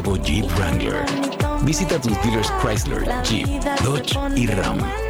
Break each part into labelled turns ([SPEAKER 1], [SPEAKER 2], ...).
[SPEAKER 1] Jeep Wrangler. Visita tus dealers Chrysler, Jeep, Dodge y Ram.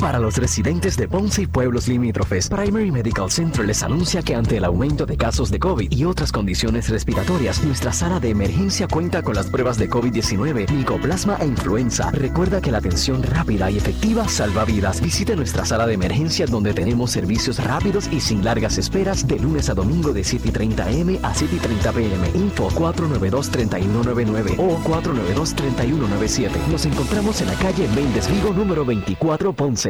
[SPEAKER 2] Para los residentes de Ponce y pueblos limítrofes, Primary Medical Center les anuncia que ante el aumento de casos de COVID y otras condiciones respiratorias, nuestra sala de emergencia cuenta con las pruebas de COVID-19, micoplasma e influenza. Recuerda que la atención rápida y efectiva salva vidas. Visite nuestra sala de emergencia donde tenemos servicios rápidos y sin largas esperas de lunes a domingo de 7 y 30 am a 7 y 30 pm. Info 492-3199 o 492-3197. Nos encontramos en la calle Méndez Vigo número 24 Ponce.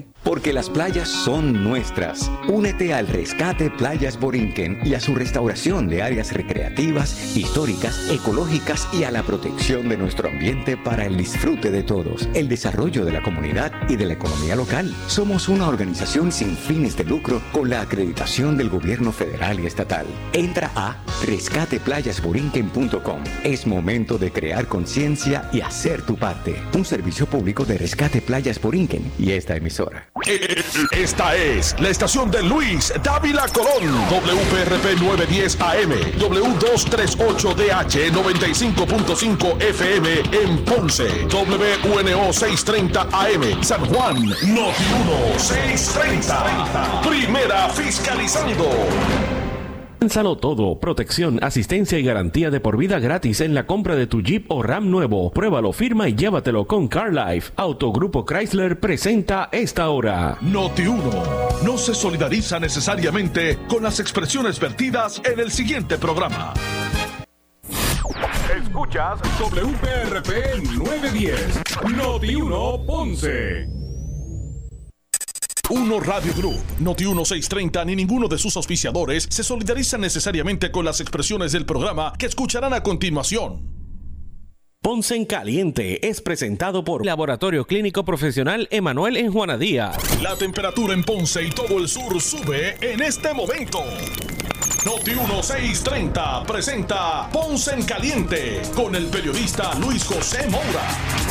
[SPEAKER 3] day.
[SPEAKER 4] Porque las playas son nuestras. Únete al rescate Playas Borinquen y a su restauración de áreas recreativas, históricas, ecológicas y a la protección de nuestro ambiente para el disfrute de todos, el desarrollo de la comunidad y de la economía local. Somos una organización sin fines de lucro con la acreditación del gobierno federal y estatal. Entra a rescateplayasborinquen.com. Es momento de crear conciencia y hacer tu parte. Un servicio público de Rescate Playas Borinquen y esta emisora.
[SPEAKER 5] Esta es la estación de Luis Dávila Colón. WPRP 910 AM. W238DH 95.5 FM en Ponce. WNO 630 AM. San Juan. Noti 1 630. Primera fiscalizando.
[SPEAKER 6] Piénsalo todo, protección, asistencia y garantía de por vida gratis en la compra de tu Jeep o Ram nuevo. Pruébalo, firma y llévatelo con CarLife. Autogrupo Chrysler presenta esta hora.
[SPEAKER 5] Noti 1 no se solidariza necesariamente con las expresiones vertidas en el siguiente programa. Escuchas WPRP 910, Noti 1 Ponce. 1 Radio Group, Noti 1630 ni ninguno de sus auspiciadores se solidarizan necesariamente con las expresiones del programa que escucharán a continuación.
[SPEAKER 6] Ponce en Caliente es presentado por Laboratorio Clínico Profesional Emanuel en Juana Díaz.
[SPEAKER 5] La temperatura en Ponce y todo el sur sube en este momento. Noti 1630 presenta Ponce en Caliente con el periodista Luis José Moura.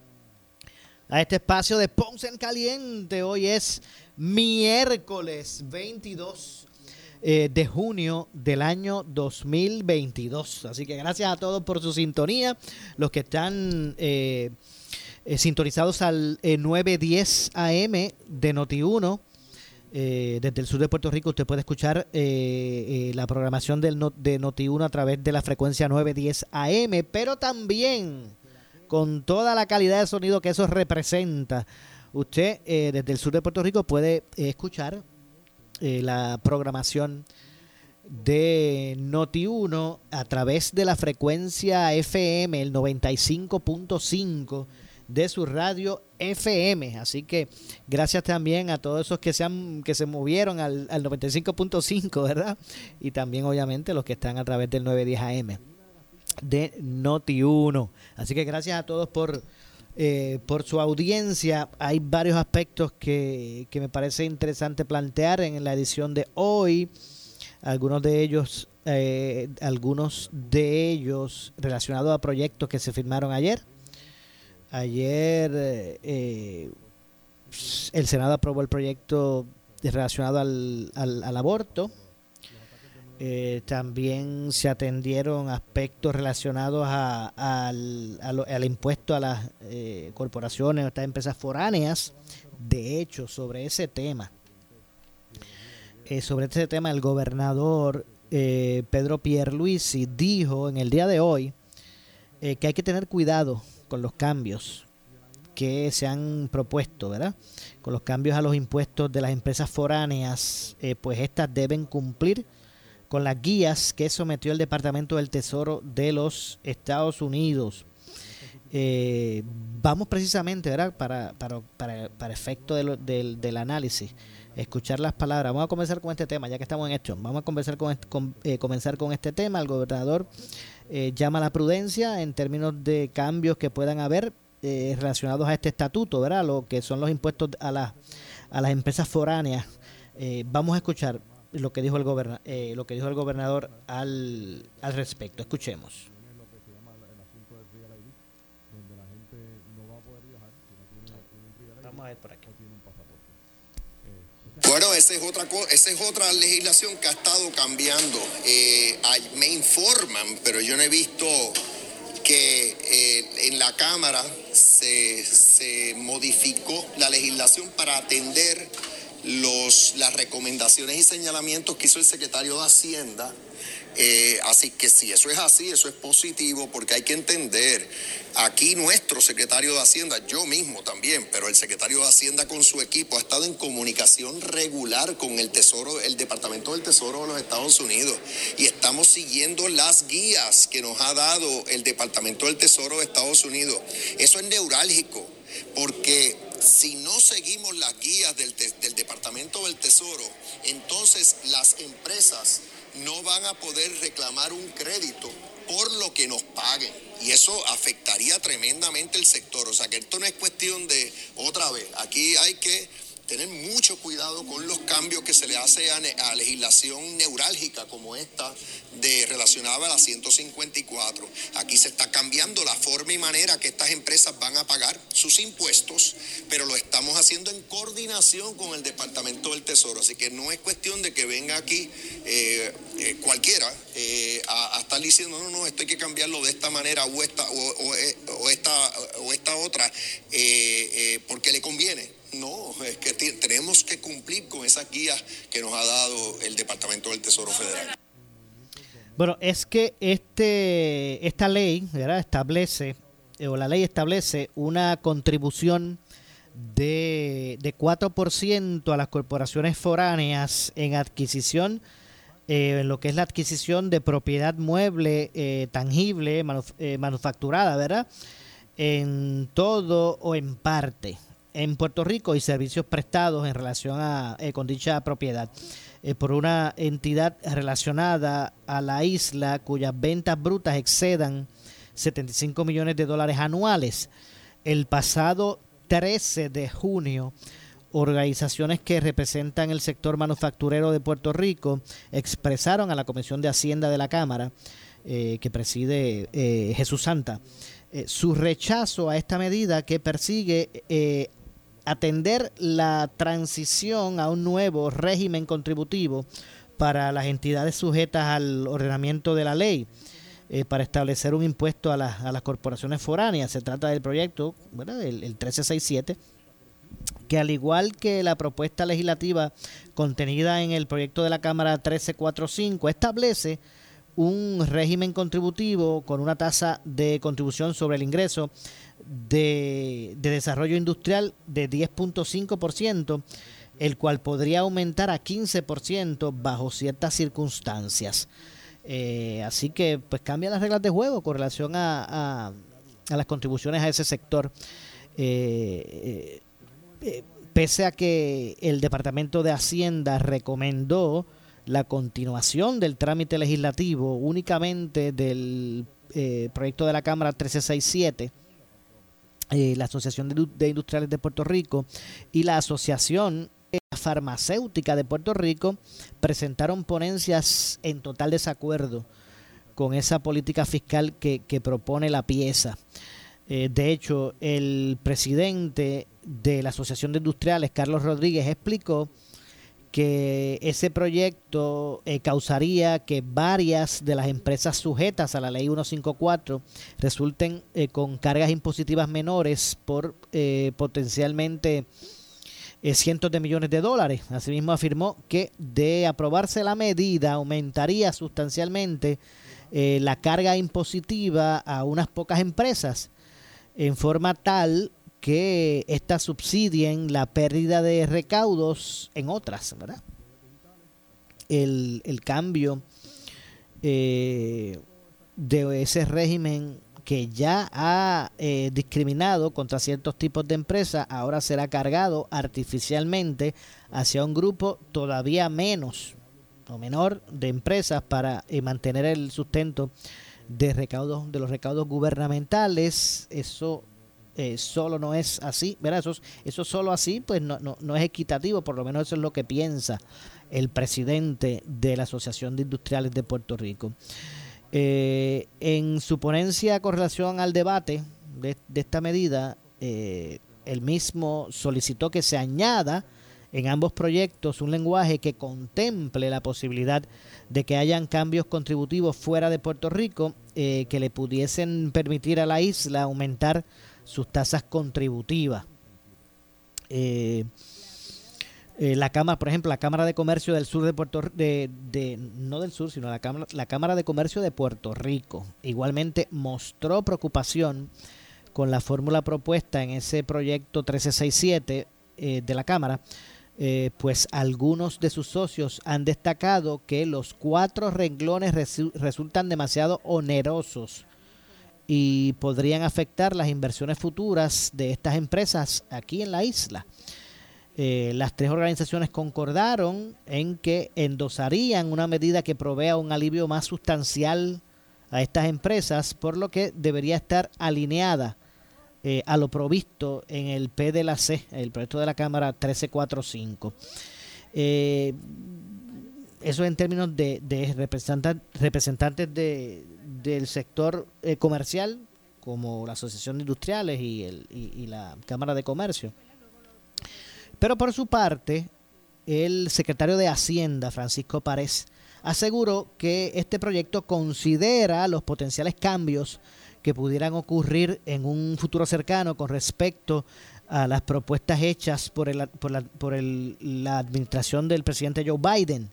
[SPEAKER 7] a este espacio de Ponce en Caliente. Hoy es miércoles 22 eh, de junio del año 2022. Así que gracias a todos por su sintonía. Los que están eh, eh, sintonizados al 910 AM de Noti1. desde el sur de Puerto Rico usted puede escuchar la programación de Noti1 a través de la frecuencia 910 AM, pero también con toda la calidad de sonido que eso representa. Usted desde el sur de Puerto Rico puede escuchar la programación de Noti1 a través de la frecuencia FM, el 95.5 de su radio FM. Así que gracias también a todos esos que se, han, que se movieron al, al 95.5, ¿verdad? Y también obviamente los que están a través del 910 AM de Noti1. Así que gracias a todos por, eh, por su audiencia. Hay varios aspectos que, que me parece interesante plantear en la edición de hoy. Algunos de ellos, eh, algunos de ellos relacionados a proyectos que se firmaron ayer. Ayer eh, el Senado aprobó el proyecto relacionado al, al, aborto. Eh, también se atendieron aspectos relacionados a, al, al, impuesto a las eh, corporaciones, a estas empresas foráneas. De hecho, sobre ese tema, sobre ese tema, el gobernador Pedro Pierluisi dijo en el día de hoy que hay que tener cuidado con los cambios que se han propuesto, ¿verdad? Con los cambios a los impuestos de las empresas foráneas, eh, pues estas deben cumplir con las guías que sometió el Departamento del Tesoro de los Estados Unidos. Eh, vamos precisamente, ¿verdad? Para, para, para, para efecto del análisis, escuchar las palabras. Vamos a comenzar con este tema, ya que estamos en esto. Vamos a conversar con, eh, comenzar con este tema. El gobernador eh, llama a la prudencia en términos de cambios que puedan haber eh, relacionados a este estatuto, ¿verdad? Lo que son los impuestos a, las a las empresas foráneas. Vamos a escuchar lo que dijo el, goberna, lo que dijo el gobernador al, al respecto. Escuchemos.
[SPEAKER 8] Vamos a ver por aquí. Bueno, esa es otra esa es otra legislación que ha estado cambiando. Eh, me informan, pero yo no he visto que eh, en la Cámara se, se, modificó la legislación para atender las recomendaciones y señalamientos que hizo el secretario de Hacienda eh, así que si eso es así, eso es positivo porque hay que entender, aquí nuestro secretario de Hacienda, yo mismo también, pero el secretario de Hacienda con su equipo ha estado en comunicación regular con el Tesoro, el Departamento del Tesoro de los Estados Unidos y estamos siguiendo las guías que nos ha dado el Departamento del Tesoro de Estados Unidos. Eso es neurálgico porque si no seguimos las guías del, del Departamento del Tesoro, entonces las empresas no van a poder reclamar un crédito por lo que nos paguen. Y eso afectaría tremendamente el sector. O sea que esto no es cuestión de otra vez. Aquí hay que tener mucho cuidado con los cambios que se le hace a, legislación neurálgica como esta de relacionada a la 154. Aquí se está cambiando la forma y manera que estas empresas van a pagar sus impuestos, pero lo estamos haciendo en coordinación con el Departamento del Tesoro. Así que no es cuestión de que venga aquí eh, eh, cualquiera eh, a, estar diciendo, no, no, esto hay que cambiarlo de esta manera o esta, o esta, o esta otra, porque le conviene no, es que tenemos que cumplir con esas guías que nos ha dado el Departamento del Tesoro Federal.
[SPEAKER 7] Bueno, es que este esta ley ¿verdad? establece, eh, o la ley establece una contribución de, de 4% a las corporaciones foráneas en adquisición, eh, en lo que es la adquisición de propiedad mueble, eh, tangible, manufacturada, ¿verdad? En todo o en parte en Puerto Rico y servicios prestados en relación a, eh, con dicha propiedad eh, por una entidad relacionada a la isla cuyas ventas brutas excedan 75 millones de dólares anuales. El pasado 13 de junio, organizaciones que representan el sector manufacturero de Puerto Rico expresaron a la Comisión de Hacienda de la Cámara, eh, que preside Jesús Santa, su rechazo a esta medida que persigue atender la transición a un nuevo régimen contributivo para las entidades sujetas al ordenamiento de la ley eh, para establecer un impuesto a, a, las corporaciones foráneas. Se trata del proyecto, El, el 1367, que al igual que la propuesta legislativa contenida en el proyecto de la Cámara 1345, establece un régimen contributivo con una tasa de contribución sobre el ingreso de, desarrollo industrial de 10.5%, el cual podría aumentar a 15% bajo ciertas circunstancias. Eh, así que pues cambia las reglas de juego con relación a, las contribuciones a ese sector. Eh, eh, pese a que el Departamento de Hacienda recomendó la continuación del trámite legislativo únicamente del proyecto de la Cámara 1367, la Asociación de Industriales de Puerto Rico y la Asociación farmacéutica de Puerto Rico presentaron ponencias en total desacuerdo con esa política fiscal que, propone la pieza. Eh, de hecho, el presidente de la Asociación de Industriales, Carlos Rodríguez, explicó que ese proyecto eh, causaría que varias de las empresas sujetas a la ley 154 resulten eh, con cargas impositivas menores por potencialmente eh, cientos de millones de dólares. Asimismo afirmó que de aprobarse la medida aumentaría sustancialmente eh, la carga impositiva a unas pocas empresas en forma tal que éstas subsidien la pérdida de recaudos en otras, ¿verdad? El, cambio eh, de ese régimen que ya ha eh, discriminado contra ciertos tipos de empresas, ahora será cargado artificialmente hacia un grupo todavía menos o menor de empresas para eh, mantener el sustento de recaudos de los recaudos gubernamentales. Eso eh, solo no es así, ¿verdad? Eso, eso solo así, pues no, no, no es equitativo, por lo menos eso es lo que piensa el presidente de la Asociación de Industriales de Puerto Rico. Eh, en su ponencia con relación al debate de, esta medida, eh, el mismo solicitó que se añada en ambos proyectos un lenguaje que contemple la posibilidad de que hayan cambios contributivos fuera de Puerto Rico eh, que le pudiesen permitir a la isla aumentar sus tasas contributivas. Eh, eh, la Cámara, por ejemplo, la Cámara de Comercio del Sur de Puerto de, no del Sur, sino la Cámara, la Cámara de Comercio de Puerto Rico, igualmente mostró preocupación con la fórmula propuesta en ese proyecto 1367 eh, de la Cámara, eh, pues algunos de sus socios han destacado que los cuatro renglones resultan demasiado onerosos y podrían afectar las inversiones futuras de estas empresas aquí en la isla. Eh, las tres organizaciones concordaron en que endosarían una medida que provea un alivio más sustancial a estas empresas, por lo que debería estar alineada eh, a lo provisto en el P de la C, el proyecto de la Cámara 1345. Eh, eso en términos de, representantes de, del sector eh, comercial, como la Asociación de Industriales y, el, y la Cámara de Comercio. Pero por su parte, el secretario de Hacienda, Francisco Párez, aseguró que este proyecto considera los potenciales cambios que pudieran ocurrir en un futuro cercano con respecto a las propuestas hechas por, el, por, la, por la administración del presidente Joe Biden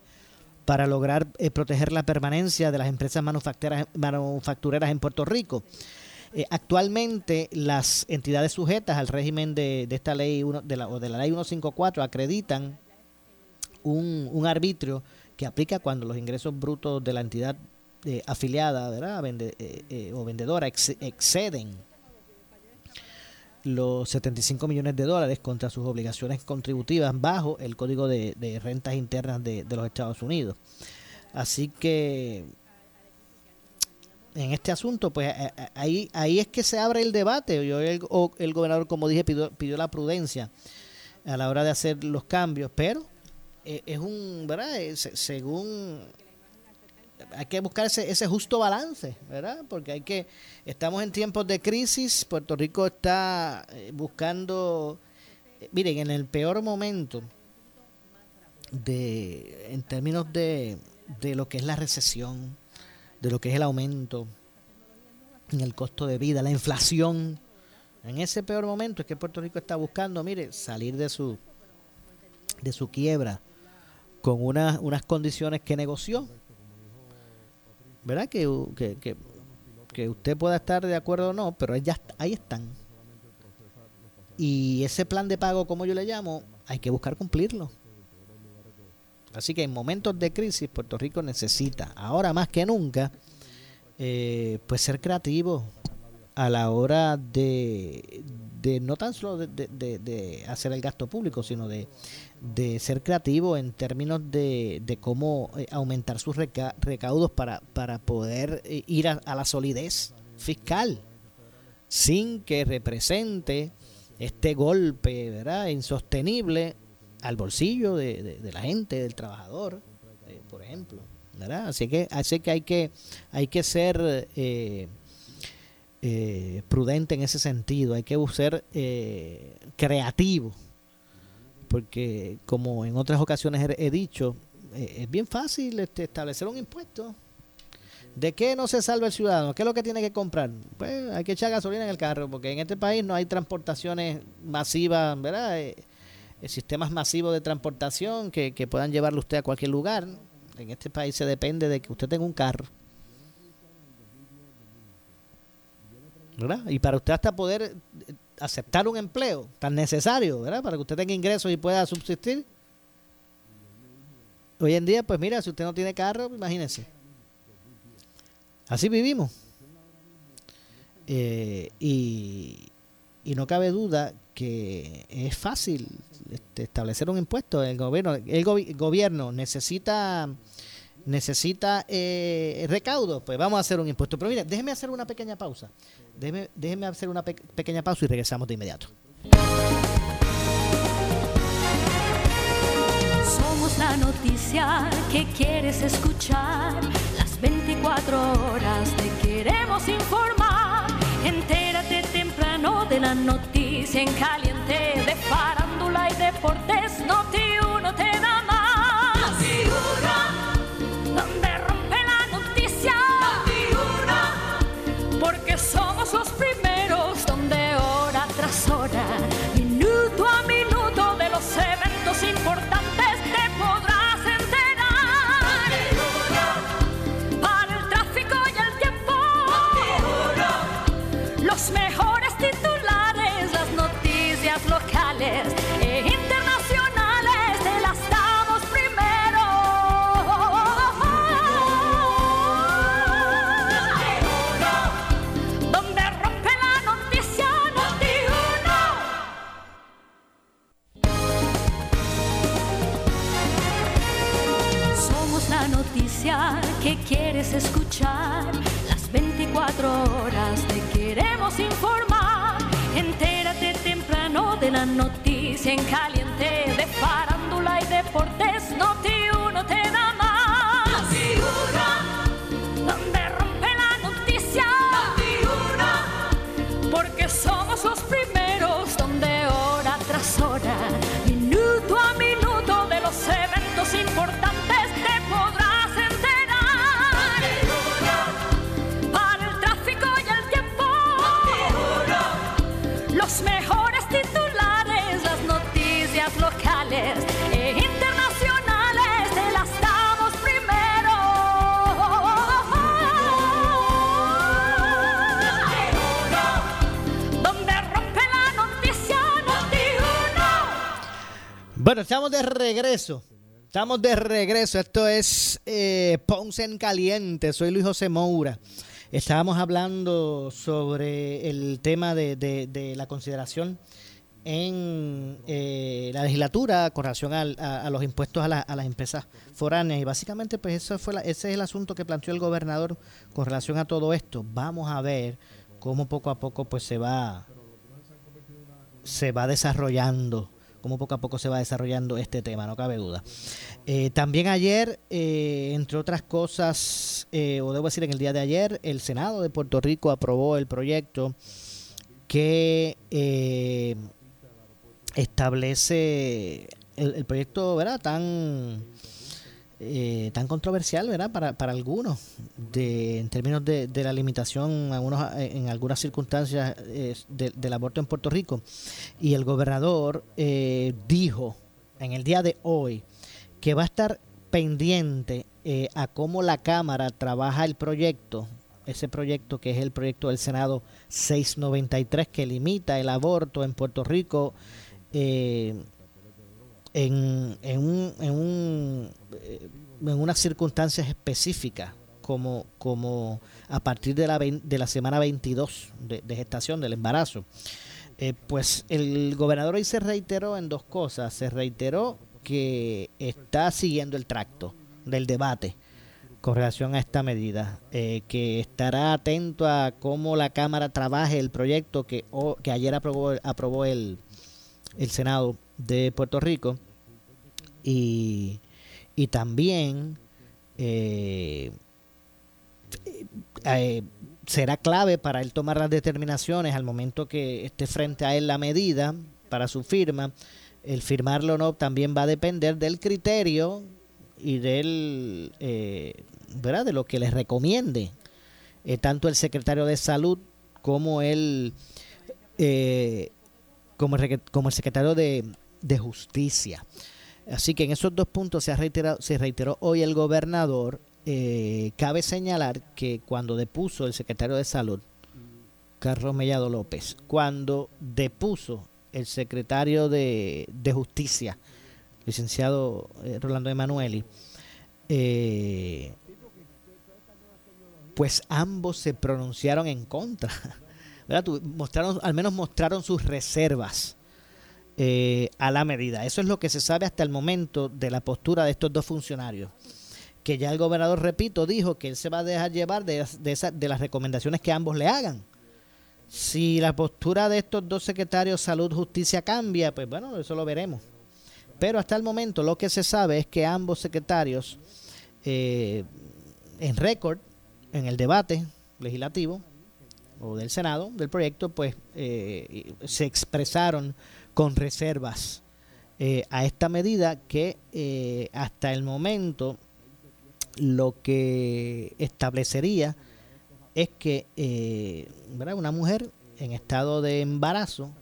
[SPEAKER 7] para lograr eh, proteger la permanencia de las empresas manufactureras en Puerto Rico. Eh, actualmente las entidades sujetas al régimen de, esta ley de la, o de la ley 154 acreditan un, arbitrio que aplica cuando los ingresos brutos de la entidad eh, afiliada o vendedora exceden los 75 millones de dólares contra sus obligaciones contributivas bajo el Código de, Rentas Internas de, los Estados Unidos. Así que en este asunto, pues eh, eh, ahí, ahí es que se abre el debate. Yo, el, el gobernador, como dije, pidió, pidió, la prudencia a la hora de hacer los cambios, pero eh, es un, ¿verdad? según hay que buscar ese, ese justo balance, ¿verdad? Porque hay que, estamos en tiempos de crisis, Puerto Rico está buscando, miren, en el peor momento de, en términos de, de lo que es la recesión, de lo que es el aumento en el costo de vida, la inflación. En ese peor momento es que Puerto Rico está buscando, mire, salir de su de su quiebra con unas, unas condiciones que negoció. ¿Verdad? Que, que, que, usted pueda estar de acuerdo o no, pero ya ahí están. Y ese plan de pago, como yo le llamo, hay que buscar cumplirlo. Así que en momentos de crisis Puerto Rico necesita, ahora más que nunca, eh, pues ser creativo a la hora de, de no tan solo de, hacer el gasto público, sino de, ser creativo en términos de, cómo eh, aumentar sus recaudos para, para poder eh, ir a, la solidez fiscal sin que represente este golpe ¿verdad? insostenible al bolsillo de, la gente, del trabajador, eh, por ejemplo. ¿verdad? Así que, así que hay que hay que ser eh, prudente en ese sentido, hay que ser eh, creativo, porque como en otras ocasiones he, dicho, eh, es bien fácil este, establecer un impuesto. ¿De qué no se salva el ciudadano? ¿Qué es lo que tiene que comprar? Pues hay que echar gasolina en el carro, porque en este país no hay transportaciones masivas, ¿verdad? sistemas masivos de transportación que, que puedan llevarlo usted a cualquier lugar. En este país se depende de que usted tenga un carro Y para usted hasta poder eh, aceptar un empleo tan necesario, ¿verdad? Para que usted tenga ingresos y pueda subsistir. Hoy en día, pues mira, si usted no tiene carro, imagínense. Así vivimos. Eh, y, y no cabe duda que es fácil este, establecer un impuesto. El gobierno, el gobierno necesita necesita eh, recaudo, pues vamos a hacer un impuesto. Pero mire, déjeme hacer una pequeña pausa. Déjeme, déjeme hacer una pequeña pausa y regresamos de inmediato.
[SPEAKER 9] Somos la noticia que quieres escuchar. Las 24 horas te queremos informar. Entérate temprano de la noticia en caliente de farándula y deportes. Te escuchar. Las 24 horas te queremos informar. Entérate temprano de la noticia en caliente de farándula y deportes. Noti uno
[SPEAKER 7] Bueno, estamos de regreso. Estamos de regreso. Esto es eh, Ponce en Caliente. Soy Luis José Moura. Estábamos hablando sobre el tema de, de la consideración en eh, la legislatura con relación a, los impuestos a, las empresas foráneas y básicamente pues eso fue ese es el asunto que planteó el gobernador con relación a todo esto vamos a ver cómo poco a poco pues se va se va desarrollando cómo poco a poco se va desarrollando este tema no cabe duda eh, también ayer eh, entre otras cosas o debo decir en el día de ayer el senado de Puerto Rico aprobó el proyecto que establece el, proyecto, ¿verdad? Tan eh, tan controversial, ¿verdad? Para, para algunos, de, en términos de, la limitación algunos, en algunas circunstancias eh, del aborto en Puerto Rico. Y el gobernador eh, dijo en el día de hoy que va a estar pendiente a cómo la Cámara trabaja el proyecto, ese proyecto que es el proyecto del Senado 693 que limita el aborto en Puerto Rico eh, en, en, un, en, un, eh, en unas circunstancias específicas, como, como a partir de la, de la semana 22 de, gestación del embarazo. Eh, pues el gobernador ahí se reiteró en dos cosas. Se reiteró que está siguiendo el tracto del debate con relación a esta medida, eh, que estará atento a cómo la Cámara trabaje el proyecto que, que ayer aprobó, aprobó el, el Senado de Puerto Rico y, y también eh, eh, será clave para él tomar las determinaciones al momento que esté frente a él la medida para su firma. El firmarlo o no también va a depender del criterio y del, eh, ¿verdad? de lo que les recomiende eh, tanto el secretario de salud como el, eh, como, el como el secretario de, de justicia. Así que en esos dos puntos se, ha reiterado, se reiteró hoy el gobernador. cabe señalar que cuando depuso el secretario de salud, Carlos Mellado López, cuando depuso el secretario de, justicia, licenciado eh, Rolando Emanueli, eh, pues ambos se pronunciaron en contra. Mostraron, al menos mostraron sus reservas eh, a la medida. Eso es lo que se sabe hasta el momento de la postura de estos dos funcionarios. Que ya el gobernador, repito, dijo que él se va a dejar llevar de, de, de las recomendaciones que ambos le hagan. Si la postura de estos dos secretarios, salud, justicia, cambia, pues bueno, eso lo veremos. Pero hasta el momento lo que se sabe es que ambos secretarios, eh, en récord, en el debate legislativo o del Senado, del proyecto, pues eh, se expresaron con reservas eh, a esta medida que hasta el momento lo que establecería es que una mujer en estado de embarazo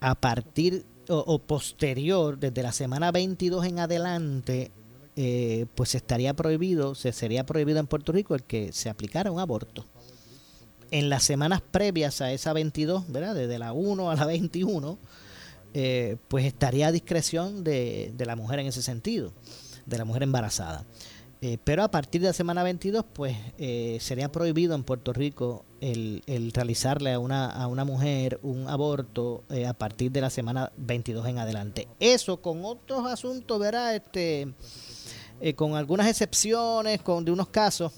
[SPEAKER 7] a partir o, posterior, desde la semana 22 en adelante, eh, pues estaría prohibido, se sería prohibido en Puerto Rico el que se aplicara un aborto. En las semanas previas a esa 22, ¿verdad? Desde la 1 a la 21, eh, pues estaría a discreción de, la mujer en ese sentido, de la mujer embarazada. Eh, pero a partir de la semana 22, pues eh, sería prohibido en Puerto Rico el, realizarle a una, a una mujer un aborto eh, a partir de la semana 22 en adelante. Eso con otros asuntos, verá, este, con algunas excepciones, con de unos casos,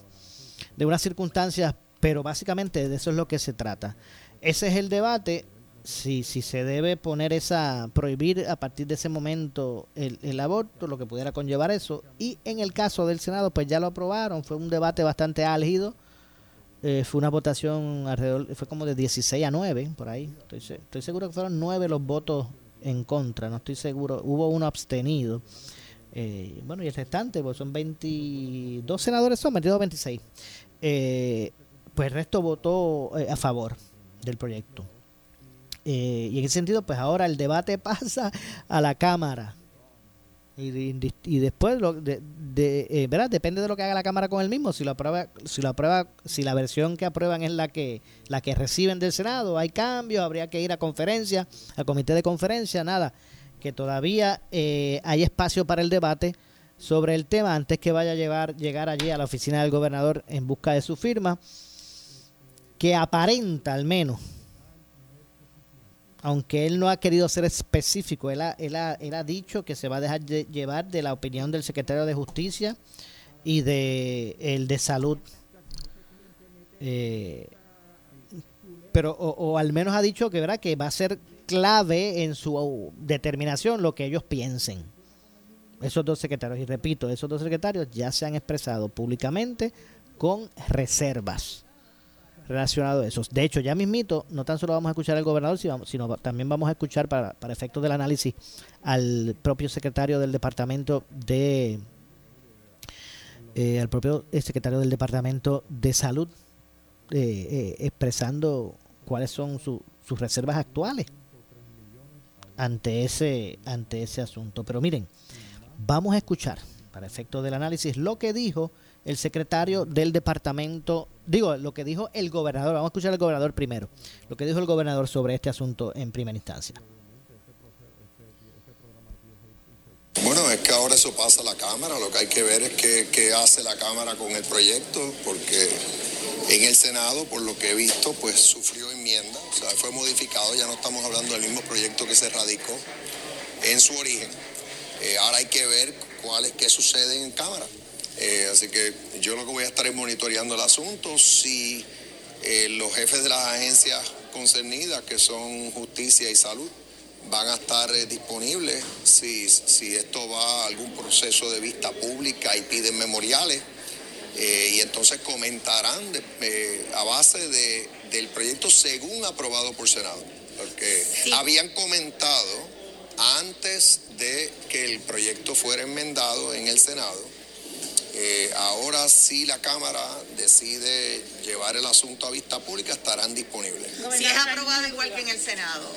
[SPEAKER 7] de unas circunstancias, pero básicamente de eso es lo que se trata. Ese es el debate si, si se debe poner esa, prohibir a partir de ese momento el, aborto, lo que pudiera conllevar eso. Y en el caso del Senado, pues ya lo aprobaron, fue un debate bastante álgido, eh, fue una votación alrededor, fue como de 16 a 9, por ahí. Estoy, estoy seguro que fueron 9 los votos en contra, no estoy seguro, hubo uno abstenido. Eh, bueno, y el restante, pues son 22 senadores, son 22 o 26. Eh, pues el resto votó a favor del proyecto. Eh, y en ese sentido, pues ahora el debate pasa a la Cámara. Y, después, lo, de, eh, ¿verdad? Depende de lo que haga la Cámara con el mismo. Si lo aprueba, si lo aprueba, si la versión que aprueban es la que la que reciben del Senado, hay cambios, habría que ir a conferencia, al comité de conferencia, nada. Que todavía eh, hay espacio para el debate sobre el tema antes que vaya a llevar, llegar allí a la oficina del gobernador en busca de su firma, que aparenta al menos aunque él no ha querido ser específico, él ha, él ha, dicho que se va a dejar llevar de la opinión del secretario de Justicia y de el de Salud. Eh, pero o, al menos ha dicho que, ¿verdad? que va a ser clave en su determinación lo que ellos piensen. Esos dos secretarios, y repito, esos dos secretarios ya se han expresado públicamente con reservas relacionado a eso. De hecho, ya mismito, no tan solo vamos a escuchar al gobernador, sino, también vamos a escuchar para, para efectos del análisis al propio secretario del departamento de eh, al propio eh, secretario del departamento de salud eh, expresando cuáles son sus reservas actuales ante ese ante ese asunto. Pero miren, vamos a escuchar para efectos del análisis lo que dijo el secretario del departamento, digo, lo que dijo el gobernador, vamos a escuchar al gobernador primero, lo que dijo el gobernador sobre este asunto en primera instancia.
[SPEAKER 8] Bueno, es que ahora eso pasa a la Cámara, lo que hay que ver es qué, hace la Cámara con el proyecto, porque en el Senado, por lo que he visto, pues sufrió enmienda, o sea, fue modificado, ya no estamos hablando del mismo proyecto que se radicó en su origen. Eh, ahora hay que ver cuál qué sucede en Cámara. Eh, así que yo lo que voy a estar es monitoreando el asunto. Si eh, los jefes de las agencias concernidas, que son justicia y salud, van a estar disponibles, si, si esto va a algún proceso de vista pública y piden memoriales, y entonces comentarán a base de, del proyecto según aprobado por Senado. Porque habían comentado antes de que el proyecto fuera enmendado en el Senado. Eh, ahora si la Cámara decide llevar el asunto a vista pública, estarán disponibles.
[SPEAKER 10] Si es aprobado igual que en el Senado.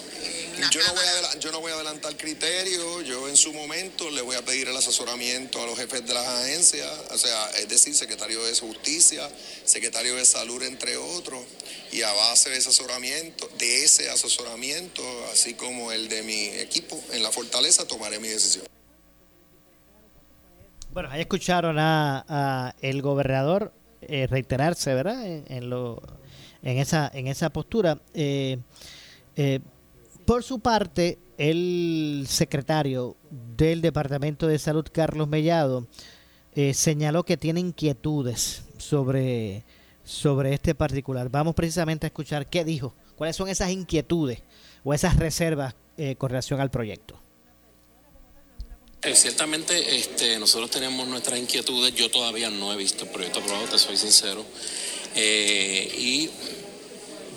[SPEAKER 8] yo, no voy a, yo no voy a adelantar criterios, yo en su momento le voy a pedir el asesoramiento a los jefes de las agencias, o sea, es decir, secretario de Justicia, secretario de Salud, entre otros, y a base de asesoramiento, de ese asesoramiento, así como el de mi equipo en la fortaleza, tomaré mi decisión.
[SPEAKER 7] Bueno, ahí escucharon a, el gobernador eh, reiterarse, ¿verdad? En, lo, en esa en esa postura. Eh, eh, por su parte, el secretario del Departamento de Salud, Carlos Mellado, señaló que tiene inquietudes sobre, sobre este particular. Vamos precisamente a escuchar qué dijo, cuáles son esas inquietudes o esas reservas con relación al proyecto.
[SPEAKER 11] Eh, ciertamente este, nosotros tenemos nuestras inquietudes. Yo todavía no he visto el proyecto aprobado, te soy sincero. Eh, y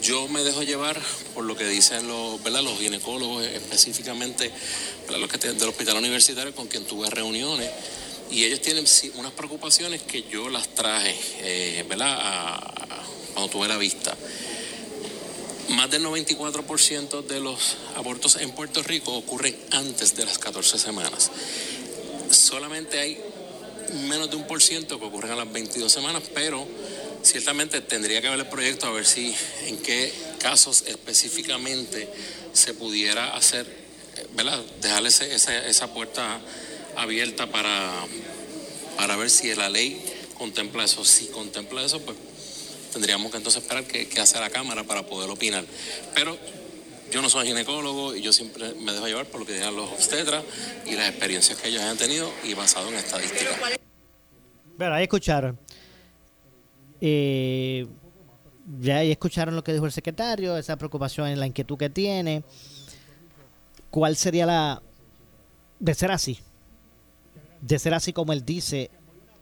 [SPEAKER 11] yo me dejo llevar por lo que dicen los, los ginecólogos, específicamente los que del hospital universitario con quien tuve reuniones. Y ellos tienen unas preocupaciones que yo las traje, eh, ¿verdad? cuando tuve la vista. Más del 94% de los abortos en Puerto Rico ocurren antes de las 14 semanas. Solamente hay menos de un por ciento que ocurren a las 22 semanas, pero ciertamente tendría que ver el proyecto a ver si en qué casos específicamente se pudiera hacer, ¿verdad? Dejarle esa, esa puerta abierta para, para ver si la ley contempla eso. Si contempla eso, pues tendríamos que entonces esperar qué, hace la Cámara para poder opinar. Pero yo no soy ginecólogo y yo siempre me dejo llevar por lo que digan los obstetras y las experiencias que ellos han tenido y basado en estadísticas.
[SPEAKER 7] Bueno, ahí escucharon. Eh, ya ahí escucharon lo que dijo el secretario, esa preocupación en la inquietud que tiene. ¿Cuál sería la... de ser así? De ser así como él dice,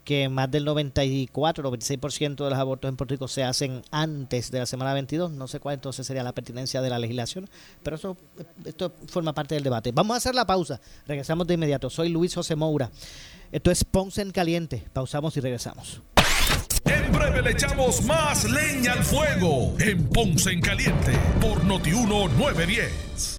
[SPEAKER 7] que más del 94 o 26% de los abortos en Puerto Rico se hacen antes de la semana 22. No sé cuál entonces sería la pertinencia de la legislación, pero eso esto forma parte del debate. Vamos a hacer la pausa. Regresamos de inmediato. Soy Luis José Moura. Esto es Ponce en Caliente. Pausamos y regresamos.
[SPEAKER 5] En breve le echamos más leña al fuego en Ponce en Caliente por Notiuno 910.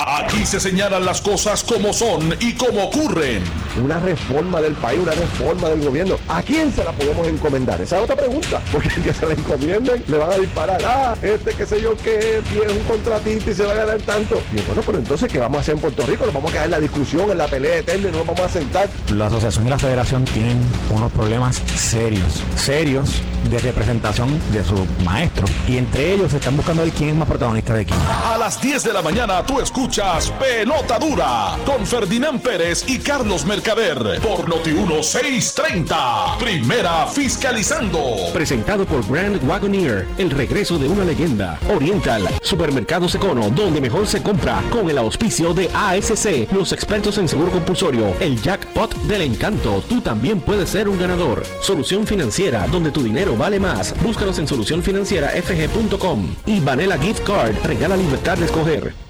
[SPEAKER 6] Bye.
[SPEAKER 5] Aquí se señalan las cosas como son y como ocurren.
[SPEAKER 12] Una reforma del país, una reforma del gobierno. ¿A quién se la podemos encomendar? Esa es otra pregunta. Porque el que se la encomienden le van a disparar. Ah, este qué sé yo que es un contratista y se va a ganar tanto. Y bueno, pero entonces, ¿qué vamos a hacer en Puerto Rico? Nos vamos a quedar en la discusión, en la pelea eterna y no nos vamos a sentar.
[SPEAKER 13] La asociación y la federación tienen unos problemas serios, serios de representación de sus maestros. Y entre ellos se están buscando ver quién es más protagonista de quién.
[SPEAKER 5] A las 10 de la mañana tú escuchas Pelota Dura con Ferdinand Pérez y Carlos Mercader por Noti 1630. Primera fiscalizando.
[SPEAKER 6] Presentado por Grand Wagoneer, el regreso de una leyenda. Oriental, Supermercados Econo, donde mejor se compra, con el auspicio de ASC, los expertos en seguro compulsorio, el jackpot del encanto. Tú también puedes ser un ganador. Solución financiera, donde tu dinero vale más. Búscanos en solucionfinancierafg.com. Y Vanilla Gift Card, regala libertad de escoger.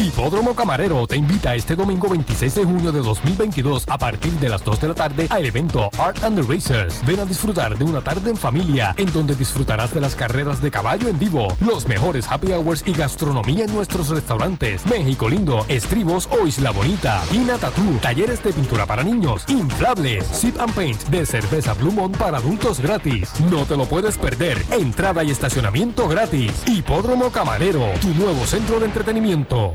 [SPEAKER 14] Hipódromo Camarero te invita este domingo 26 de junio de 2022 a partir de las 2 de la tarde al evento Art and the Racers. Ven a disfrutar de una tarde en familia en donde disfrutarás de las carreras de caballo en vivo, los mejores happy hours y gastronomía en nuestros restaurantes México Lindo, Estribos o Isla Bonita, Ina Tattoo, talleres de pintura para niños, inflables, sip and paint de cerveza Blue Mont para adultos gratis. No te lo puedes perder. Entrada y estacionamiento gratis. Hipódromo Camarero, tu nuevo centro de entretenimiento.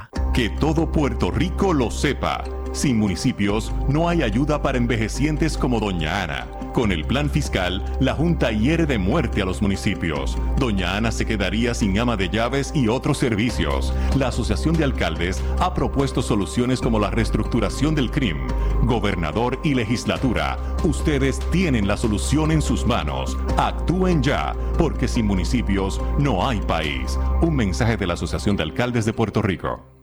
[SPEAKER 15] Que todo Puerto Rico lo sepa. Sin municipios no hay ayuda para envejecientes como Doña Ana. Con el plan fiscal, la Junta hiere de muerte a los municipios. Doña Ana se quedaría sin ama de llaves y otros servicios. La Asociación de Alcaldes ha propuesto soluciones como la reestructuración del CRIM. Gobernador y legislatura, ustedes tienen la solución en sus manos. Actúen ya, porque sin municipios no hay país. Un mensaje de la Asociación de Alcaldes de Puerto Rico.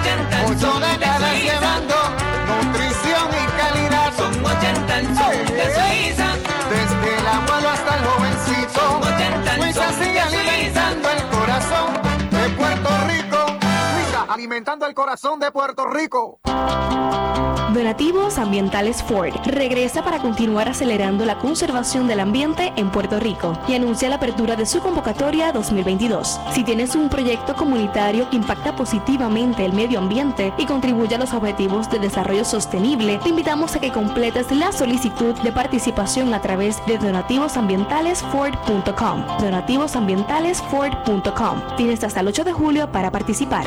[SPEAKER 16] 80 el
[SPEAKER 17] Ocho
[SPEAKER 16] son de Suiza.
[SPEAKER 17] llevando nutrición y calidad.
[SPEAKER 16] Son 80 el son de Suiza.
[SPEAKER 17] Desde el abuelo hasta el jovencito.
[SPEAKER 16] Son 80 el
[SPEAKER 17] Luisa
[SPEAKER 16] son
[SPEAKER 17] sigue
[SPEAKER 16] de
[SPEAKER 17] alimentando el corazón alimentando el corazón de Puerto Rico.
[SPEAKER 18] Donativos Ambientales Ford regresa para continuar acelerando la conservación del ambiente en Puerto Rico y anuncia la apertura de su convocatoria 2022. Si tienes un proyecto comunitario que impacta positivamente el medio ambiente y contribuye a los objetivos de desarrollo sostenible, te invitamos a que completes la solicitud de participación a través de donativosambientalesford.com. Donativosambientalesford.com. Tienes hasta el 8 de julio para participar.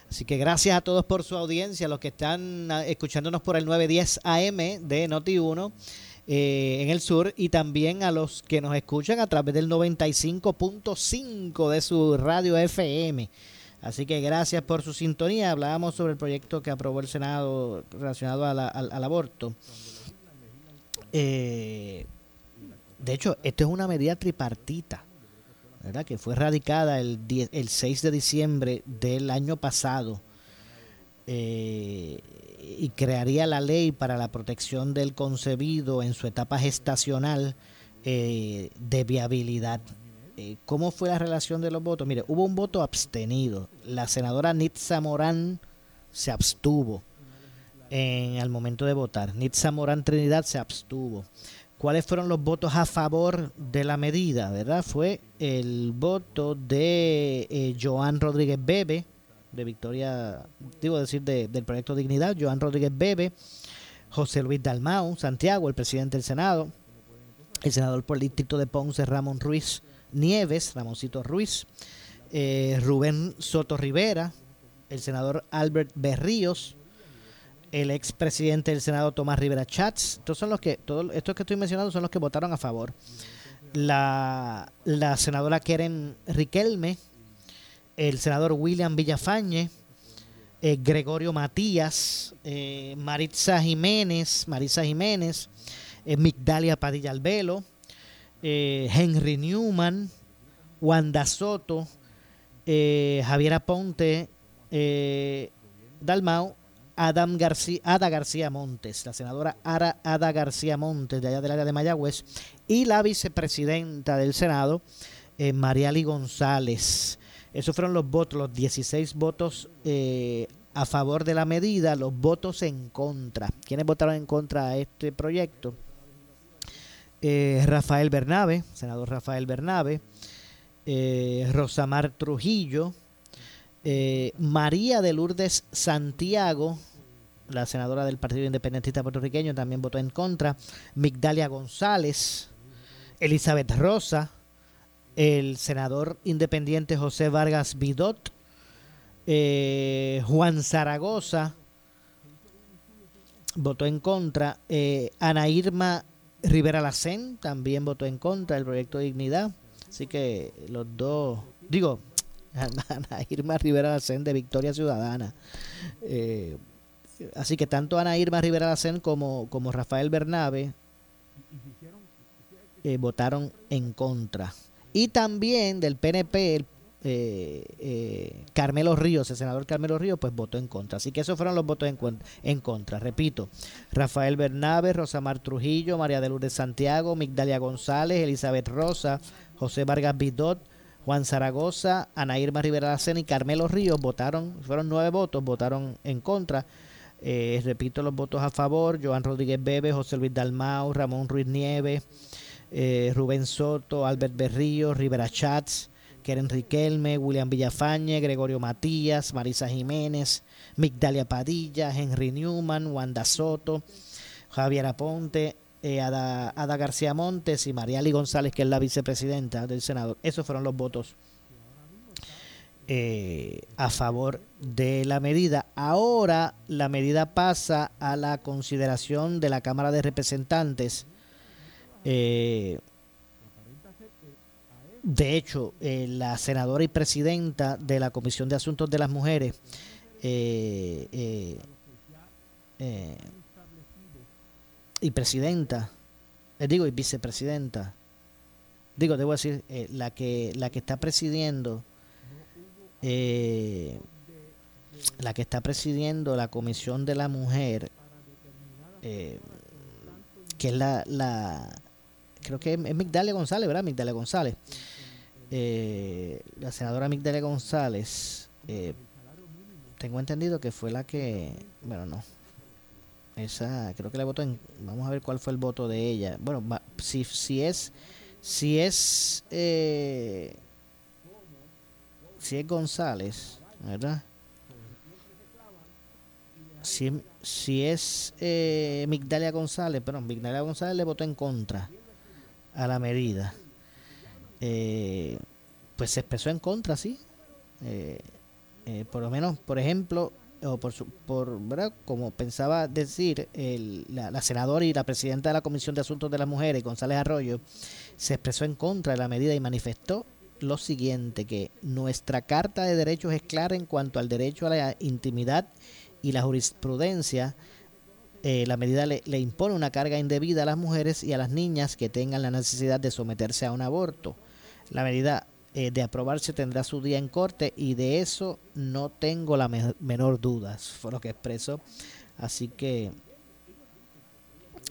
[SPEAKER 7] Así que gracias a todos por su audiencia, los que están ah, escuchándonos por el 910 AM de Noti 1 eh, en el sur y también a los que nos escuchan a través del 95.5 de su radio FM. Así que gracias por su sintonía. Hablábamos sobre el proyecto que aprobó el Senado relacionado a la- al, al aborto. Eh, de hecho, esto es una medida tripartita, Que fue radicada el, 10 el 6 de diciembre del año pasado eh, y crearía la ley para la protección del concebido en su etapa gestacional eh, de viabilidad. Eh, ¿Cómo fue la relación de los votos? Mire, hubo un voto abstenido. La senadora Nitza Morán se abstuvo en al momento de votar. Nitza Morán Trinidad se abstuvo. ¿Cuáles fueron los votos a favor de la medida? ¿Verdad? Fue el voto de eh, Joan Rodríguez Bebe, de Victoria, digo decir, de- del proyecto Dignidad, Joan Rodríguez Bebe, José Luis Dalmau, Santiago, el presidente del Senado, el senador por distrito de Ponce, Ramón Ruiz Nieves, Ramoncito Ruiz, eh, Rubén Soto Rivera, el senador Albert Berríos, el expresidente del Senado Tomás Rivera Chats. Estos son los que, todos estos que estoy mencionando son los que votaron a favor. La, la senadora Keren Riquelme, el senador William Villafañe, eh, Gregorio Matías, eh, Maritza Jiménez, Marisa Jiménez, eh, Migdalia Padilla Albelo, Henry Newman, Wanda Soto, Javier Aponte, eh, Dalmau, Adam García, Ada García Montes, la senadora Ara, Ada García Montes de allá del área de Mayagüez, y la vicepresidenta del Senado, eh, Mariali González. Esos fueron los votos, los 16 votos eh, a favor de la medida, los votos en contra. ¿Quiénes votaron en contra a este proyecto? Eh, Rafael Bernabe, senador Rafael Bernabe, eh, Rosamar Trujillo, María de Lourdes Santiago, la senadora del Partido Independentista Puertorriqueño, también votó en contra, Migdalia González, Elizabeth Rosa, el senador independiente José Vargas Vidot, eh, Juan Zaragoza, votó en contra, eh, Ana Irma Rivera Lacén también votó en contra del proyecto de dignidad. Así que los dos, digo, Ana Irma Rivera Lacén de Victoria Ciudadana. Eh, así que tanto Ana Irma Rivera Lacén como, como Rafael Bernabe eh, votaron en contra. Y también del PNP, el, eh, eh, Carmelo Ríos, el senador Carmelo Ríos, pues votó en contra. Así que esos fueron los votos en contra. Repito, Rafael Bernabe, Rosamar Trujillo, María de Lourdes Santiago, Migdalia González, Elizabeth Rosa, José Vargas Vidot, Juan Zaragoza, Ana Irma Rivera Lacena y Carmelo Ríos votaron, fueron nueve votos, votaron en contra. Eh, repito los votos a favor, Joan Rodríguez Bebe, José Luis Dalmau, Ramón Ruiz Nieves, eh, Rubén Soto, Albert Berrío, Rivera Chats, Keren Riquelme, William Villafañe, Gregorio Matías, Marisa Jiménez, Migdalia Padilla, Henry Newman, Wanda Soto, Javier Aponte, eh, Ada, Ada García Montes y Mariali González, que es la vicepresidenta del Senado. Esos fueron los votos eh, a favor de la medida. Ahora la medida pasa a la consideración de la Cámara de Representantes. Eh, de hecho, eh, la senadora y presidenta de la Comisión de Asuntos de las Mujeres, eh, eh, y presidenta, digo, y vicepresidenta, digo, debo decir, la que la que está presidiendo, eh, la que está presidiendo la Comisión de la Mujer, eh, que es la, la creo que es Migdalia González, ¿verdad? Migdalia González. Eh, la senadora Migdalia González, eh, tengo entendido que fue la que, bueno, no. Esa, creo que le votó en, vamos a ver cuál fue el voto de ella. Bueno, si, si es Si es, eh, si es González, ¿verdad? Si, si es eh, Migdalia González, pero Migdalia González le votó en contra a la medida. Eh, pues se expresó en contra, sí. Eh, eh, por lo menos, por ejemplo, o por, su, por ¿verdad? como pensaba decir el, la, la, senadora y la presidenta de la Comisión de Asuntos de las Mujeres, González Arroyo, se expresó en contra de la medida y manifestó lo siguiente, que nuestra Carta de Derechos es clara en cuanto al derecho a la intimidad y la jurisprudencia. Eh, la medida le, impone una carga indebida a las mujeres y a las niñas que tengan la necesidad de someterse a un aborto. La medida eh, de aprobarse tendrá su día en corte y de eso no tengo la me menor duda, fue lo que expresó. Así que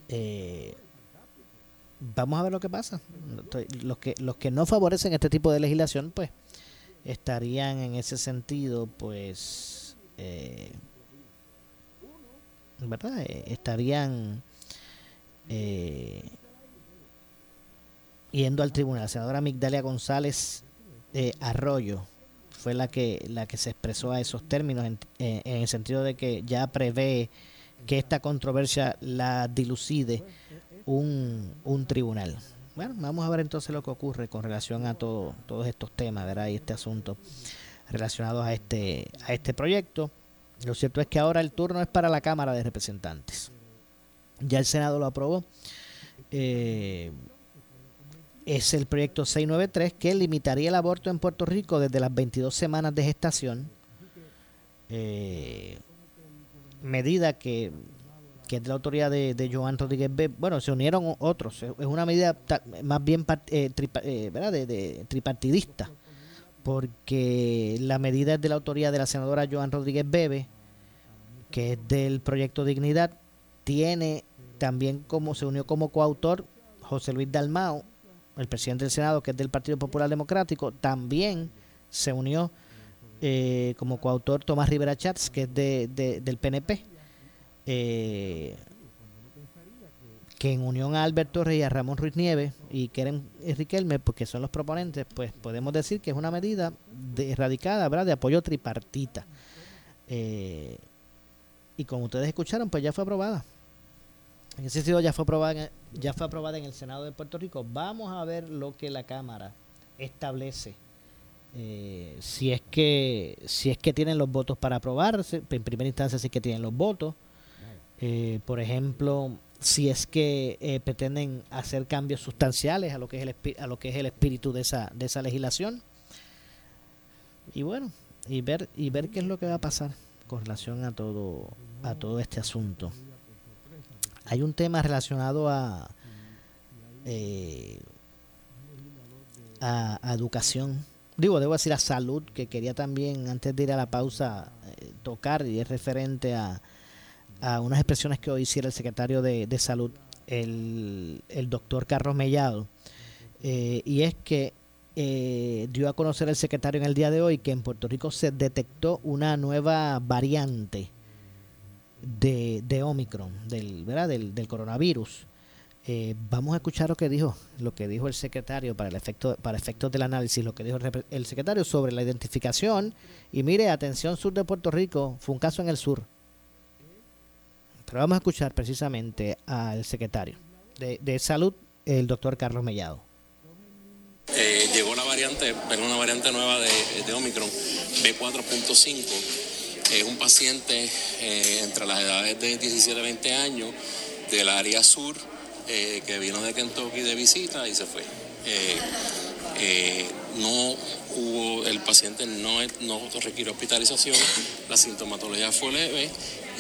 [SPEAKER 7] eh, vamos a ver lo que pasa. Los que, los que no favorecen este tipo de legislación, pues estarían en ese sentido, pues, eh, ¿verdad? estarían yendo al tribunal. La senadora Migdalia González eh, Arroyo fue la que la que se expresó a esos términos en, eh, en, el sentido de que ya prevé que esta controversia la dilucide un, un tribunal. Bueno, vamos a ver entonces lo que ocurre con relación a todo, todos estos temas, ¿verdad? Y este asunto relacionados a este, a este proyecto. Lo cierto es que ahora el turno es para la Cámara de Representantes. Ya el Senado lo aprobó. Eh, es el proyecto 693 que limitaría el aborto en Puerto Rico desde las 22 semanas de gestación. Eh, medida que, que, es de la autoridad de, de Joan Rodríguez B. Bueno, se unieron otros. Es una medida más bien eh, eh, tripartidista, porque la medida es de la autoría de la senadora Joan Rodríguez Bebe, que es del proyecto Dignidad. Tiene también como se unió como coautor José Luis Dalmao, el presidente del Senado, que es del Partido Popular Democrático, también se unió eh, como coautor Tomás Rivera Chats, que es de, del PNP, eh, que en unión a Alberto Torres y a Ramón Ruiz Nieves y Keren Riquelme, porque son los proponentes, pues podemos decir que es una medida de, erradicada, ¿verdad?, de apoyo tripartita. Eh, y como ustedes escucharon, pues ya fue aprobada. En ese sentido ya fue aprobada en, ya fue aprobada en el Senado de Puerto Rico. Vamos a ver lo que la Cámara establece. Eh, si es que si es que tienen los votos para aprobarse, en primera instancia sí que tienen los votos. Eh, por ejemplo, si es que eh, pretenden hacer cambios sustanciales a lo que es el a lo que es el espíritu de esa de esa legislación. Y bueno, y ver y ver qué es lo que va a pasar con relación a todo a todo este asunto hay un tema relacionado a, eh, a, educación, digo, debo decir a salud, que quería también, antes de ir a la pausa, eh, tocar y es referente a, a, unas expresiones que hoy hiciera el secretario de, de salud, el, el, doctor Carlos Mellado, eh, y es que eh, dio a conocer el secretario en el día de hoy que en Puerto Rico se detectó una nueva variante de, de Omicron, del, ¿verdad? del, del coronavirus. Eh, vamos a escuchar lo que dijo, lo que dijo el secretario para el efecto, para efectos del análisis, lo que dijo el, el secretario sobre la identificación. Y mire, atención sur de Puerto Rico, fue un caso en el sur. Pero vamos a escuchar precisamente al secretario de, salud, el doctor Carlos Mellado.
[SPEAKER 11] Eh, llegó la variante, una variante nueva de, Omicron, B4.5 es un paciente eh, entre las edades de 17 a 20 años del área sur eh, que vino de Kentucky de visita y se fue. No hubo, el paciente no requirió hospitalización, la sintomatología fue leve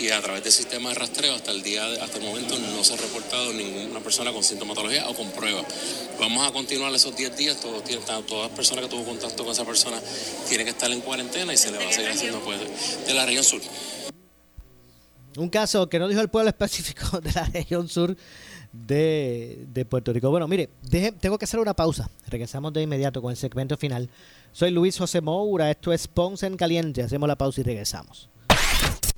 [SPEAKER 11] y a través del sistema de rastreo hasta el día hasta el momento no se ha reportado ninguna persona con sintomatología o con prueba. Vamos a continuar esos 10 días, todos, todas las personas que tuvo contacto con esa persona tienen que estar en cuarentena y se le va a seguir haciendo pues, de la región sur.
[SPEAKER 7] Un caso que no dijo el pueblo específico de la región sur de, de Puerto Rico. Bueno, mire, tengo que hacer una pausa. Regresamos de inmediato con el segmento final. Soy Luis José Moura, esto es Ponce en Caliente. Hacemos la pausa y regresamos.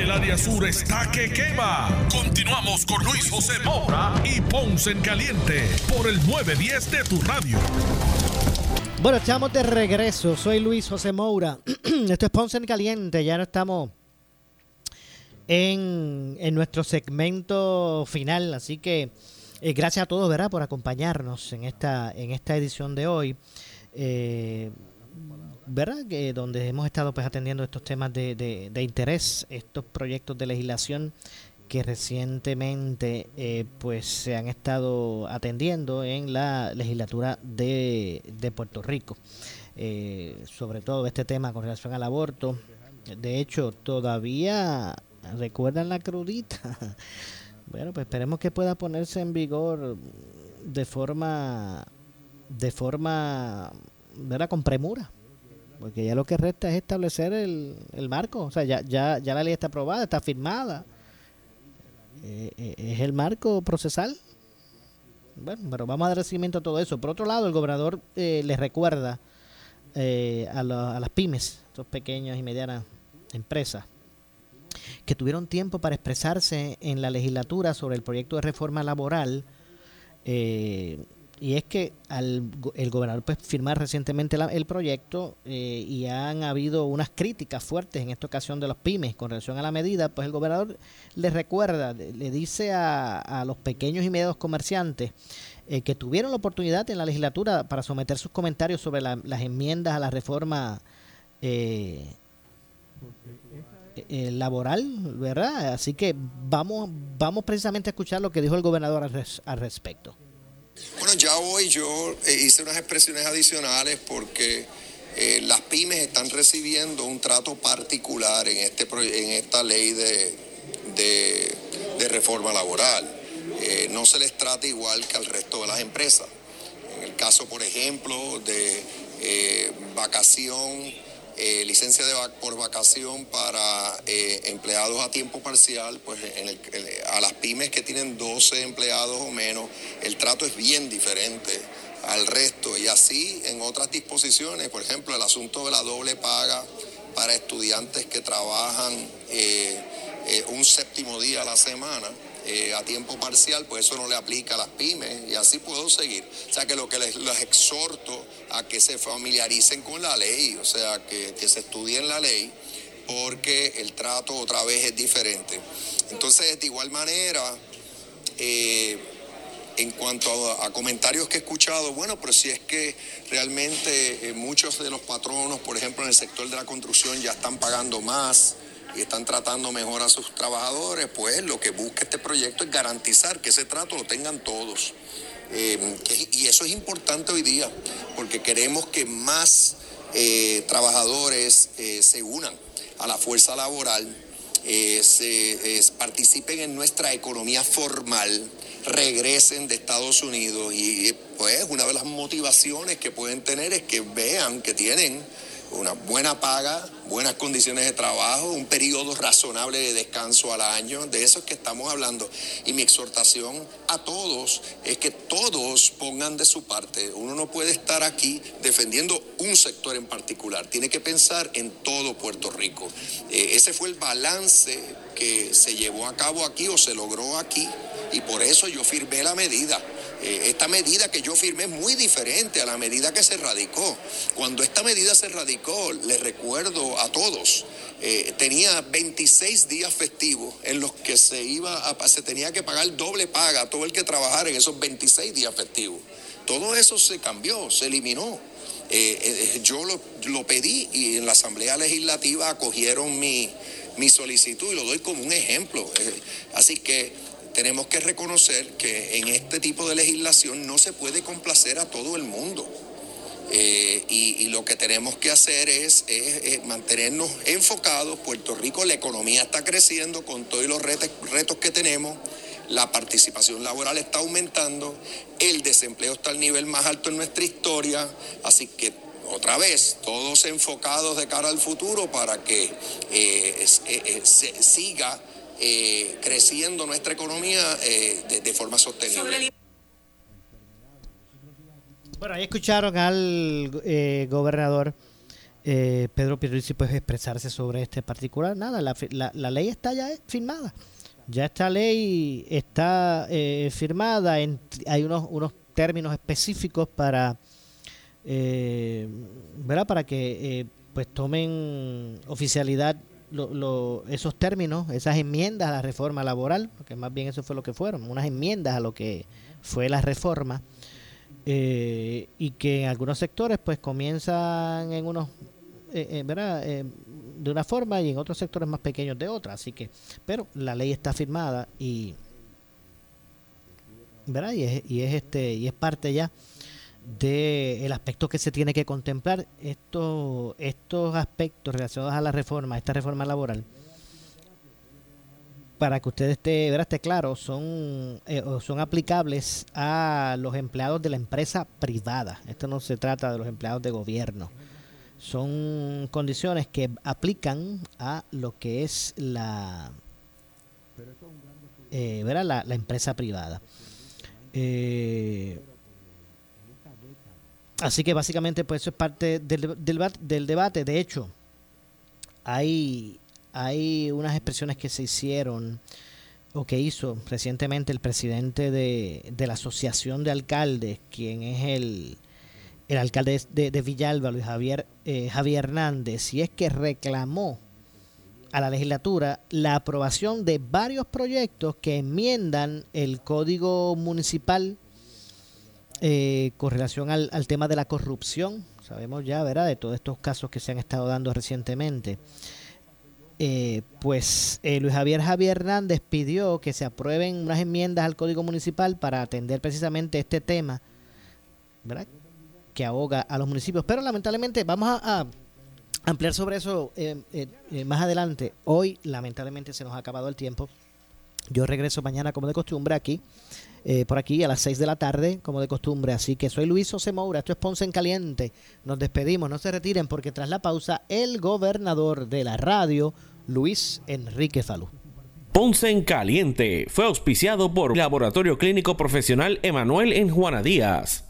[SPEAKER 5] El área sur está que quema. Continuamos con Luis José Moura y Ponce en Caliente por el 910 de tu radio.
[SPEAKER 7] Bueno, estamos de regreso. Soy Luis José Moura. Esto es Ponce en Caliente. Ya no estamos en, en nuestro segmento final. Así que eh, gracias a todos, ¿verdad?, por acompañarnos en esta, en esta edición de hoy. Eh, ¿verdad? Que donde hemos estado pues atendiendo estos temas de, de, interés, estos proyectos de legislación que recientemente eh, pues se han estado atendiendo en la legislatura de, de Puerto Rico. Eh, sobre todo este tema con relación al aborto. De hecho, todavía recuerdan la crudita. Bueno, pues esperemos que pueda ponerse en vigor de forma de forma ¿verdad? con premura porque ya lo que resta es establecer el, el marco, o sea, ya, ya, ya la ley está aprobada, está firmada, eh, eh, es el marco procesal. Bueno, pero vamos a dar seguimiento a todo eso. Por otro lado, el gobernador eh, les recuerda eh, a, la- a las pymes, estos pequeños y medianas empresas, que tuvieron tiempo para expresarse en la legislatura sobre el proyecto de reforma laboral. Y es que al el gobernador pues firmar recientemente la- el proyecto eh, y han habido unas críticas fuertes en esta ocasión de los pymes con relación a la medida, pues el gobernador le recuerda, le dice a, a los pequeños y medios comerciantes eh, que tuvieron la oportunidad en la legislatura para someter sus comentarios sobre la- las enmiendas a la reforma eh, eh, laboral, ¿verdad? Así que vamos, vamos precisamente a escuchar lo que dijo el gobernador al, res- al respecto.
[SPEAKER 8] Bueno, ya hoy yo eh, hice unas expresiones adicionales porque eh, las pymes están recibiendo un trato particular en, este, en esta ley de, de- de reforma laboral. Eh, no se les trata igual que al resto de las empresas. En el caso, por ejemplo, de eh, vacación, eh, licencia de vac- por vacación para eh, empleados a tiempo parcial, pues en el- el- a las pymes que tienen 12 empleados o menos, el trato es bien diferente al resto. Y así en otras disposiciones, por ejemplo, el asunto de la doble paga para estudiantes que trabajan eh, un séptimo día a la semana. Eh, a tiempo parcial, pues eso no le aplica a las pymes y así puedo seguir. O sea que lo que les, exhorto a que se familiaricen con la ley, o sea que, que se estudien la ley porque el trato otra vez es diferente. Entonces, de igual manera, eh, en cuanto a, a comentarios que he escuchado, bueno, pero si es que realmente eh, muchos de los patronos, por ejemplo, en el sector de la construcción ya están pagando más y están tratando mejor a sus trabajadores, pues lo que busca este proyecto es garantizar que ese trato lo tengan todos. Eh, y eso es importante hoy día, porque queremos que más eh, trabajadores eh, se unan a la fuerza laboral, se, participen en nuestra economía formal, regresen de Estados Unidos y pues una de las motivaciones que pueden tener es que vean que tienen una buena paga, buenas condiciones de trabajo, un periodo razonable de descanso al año, de eso es que estamos hablando. Y mi exhortación a todos es que todos pongan de su parte. Uno no puede estar aquí defendiendo un sector en particular, tiene que pensar en todo Puerto Rico. Eh, ese fue el balance que se llevó a cabo aquí o se logró aquí y por eso yo firmé la medida. Eh, esta medida que yo firmé es muy diferente a la medida que se radicó. Cuando esta medida se radicó, les recuerdo a todos, eh, tenía 26 días festivos en los que se, iba a, se tenía que pagar doble paga a todo el que trabajara en esos 26 días festivos. Todo eso se cambió, se eliminó. Eh, yo lo, pedí y en la Asamblea Legislativa acogieron mi, mi solicitud y lo doy como un ejemplo. así que tenemos que reconocer que en este tipo de legislación no se puede complacer a todo el mundo. Eh, y, lo que tenemos que hacer es, mantenernos enfocados. Puerto Rico, la economía está creciendo con todos los retos, retos que tenemos. La participación laboral está aumentando. El desempleo está al nivel más alto en nuestra historia. Así que otra vez, todos enfocados de cara al futuro para que eh, eh, se siga creciendo nuestra economía de, de forma sostenible.
[SPEAKER 7] Bueno, ahí escucharon al eh, gobernador eh, Pedro Pierluisi pues, expresarse sobre este particular. Nada, la, ley está ya firmada. Ya esta ley está eh, firmada. hay unos, unos términos específicos para, ¿verdad? para que pues tomen oficialidad esos términos, esas enmiendas a la reforma laboral, porque más bien eso fue lo que fueron, unas enmiendas a lo que fue la reforma eh, y que en algunos sectores pues comienzan en unos eh, eh, ¿verdad? de una forma y en otros sectores más pequeños de otra así que pero la ley está firmada y ¿verdad? y es, y es este y es parte ya del el aspecto que se tiene que contemplar estos estos aspectos relacionados a la reforma esta reforma laboral para que usted esté, esté claro, son, eh, son aplicables a los empleados de la empresa privada. Esto no se trata de los empleados de gobierno. Son condiciones que aplican a lo que es la, eh, La, empresa privada. Eh, así que básicamente pues eso es parte del, del, del debate. De hecho, hay hay unas expresiones que se hicieron o que hizo recientemente el presidente de, la Asociación de Alcaldes, quien es el, el alcalde de, de Villalba, Luis Javier, eh, Javier Hernández, y es que reclamó a la legislatura la aprobación de varios proyectos que enmiendan el código municipal eh, con relación al, tema de la corrupción. Sabemos ya, ¿verdad?, de todos estos casos que se han estado dando recientemente. Eh, pues eh, Luis Javier Javier Hernández pidió que se aprueben unas enmiendas al Código Municipal para atender precisamente este tema, ¿verdad? Que ahoga a los municipios. Pero lamentablemente vamos a, ampliar sobre eso eh, más adelante. Hoy lamentablemente se nos ha acabado el tiempo. Yo regreso mañana como de costumbre aquí, por aquí a las 6 de la tarde como de costumbre. Así que soy Luis José Moura, esto es Ponce en Caliente. Nos despedimos, no se retiren porque tras la pausa el gobernador de la radio Luis Enrique Falú.
[SPEAKER 6] Ponce en Caliente fue auspiciado por Laboratorio Clínico Profesional Emanuel en Juana Díaz.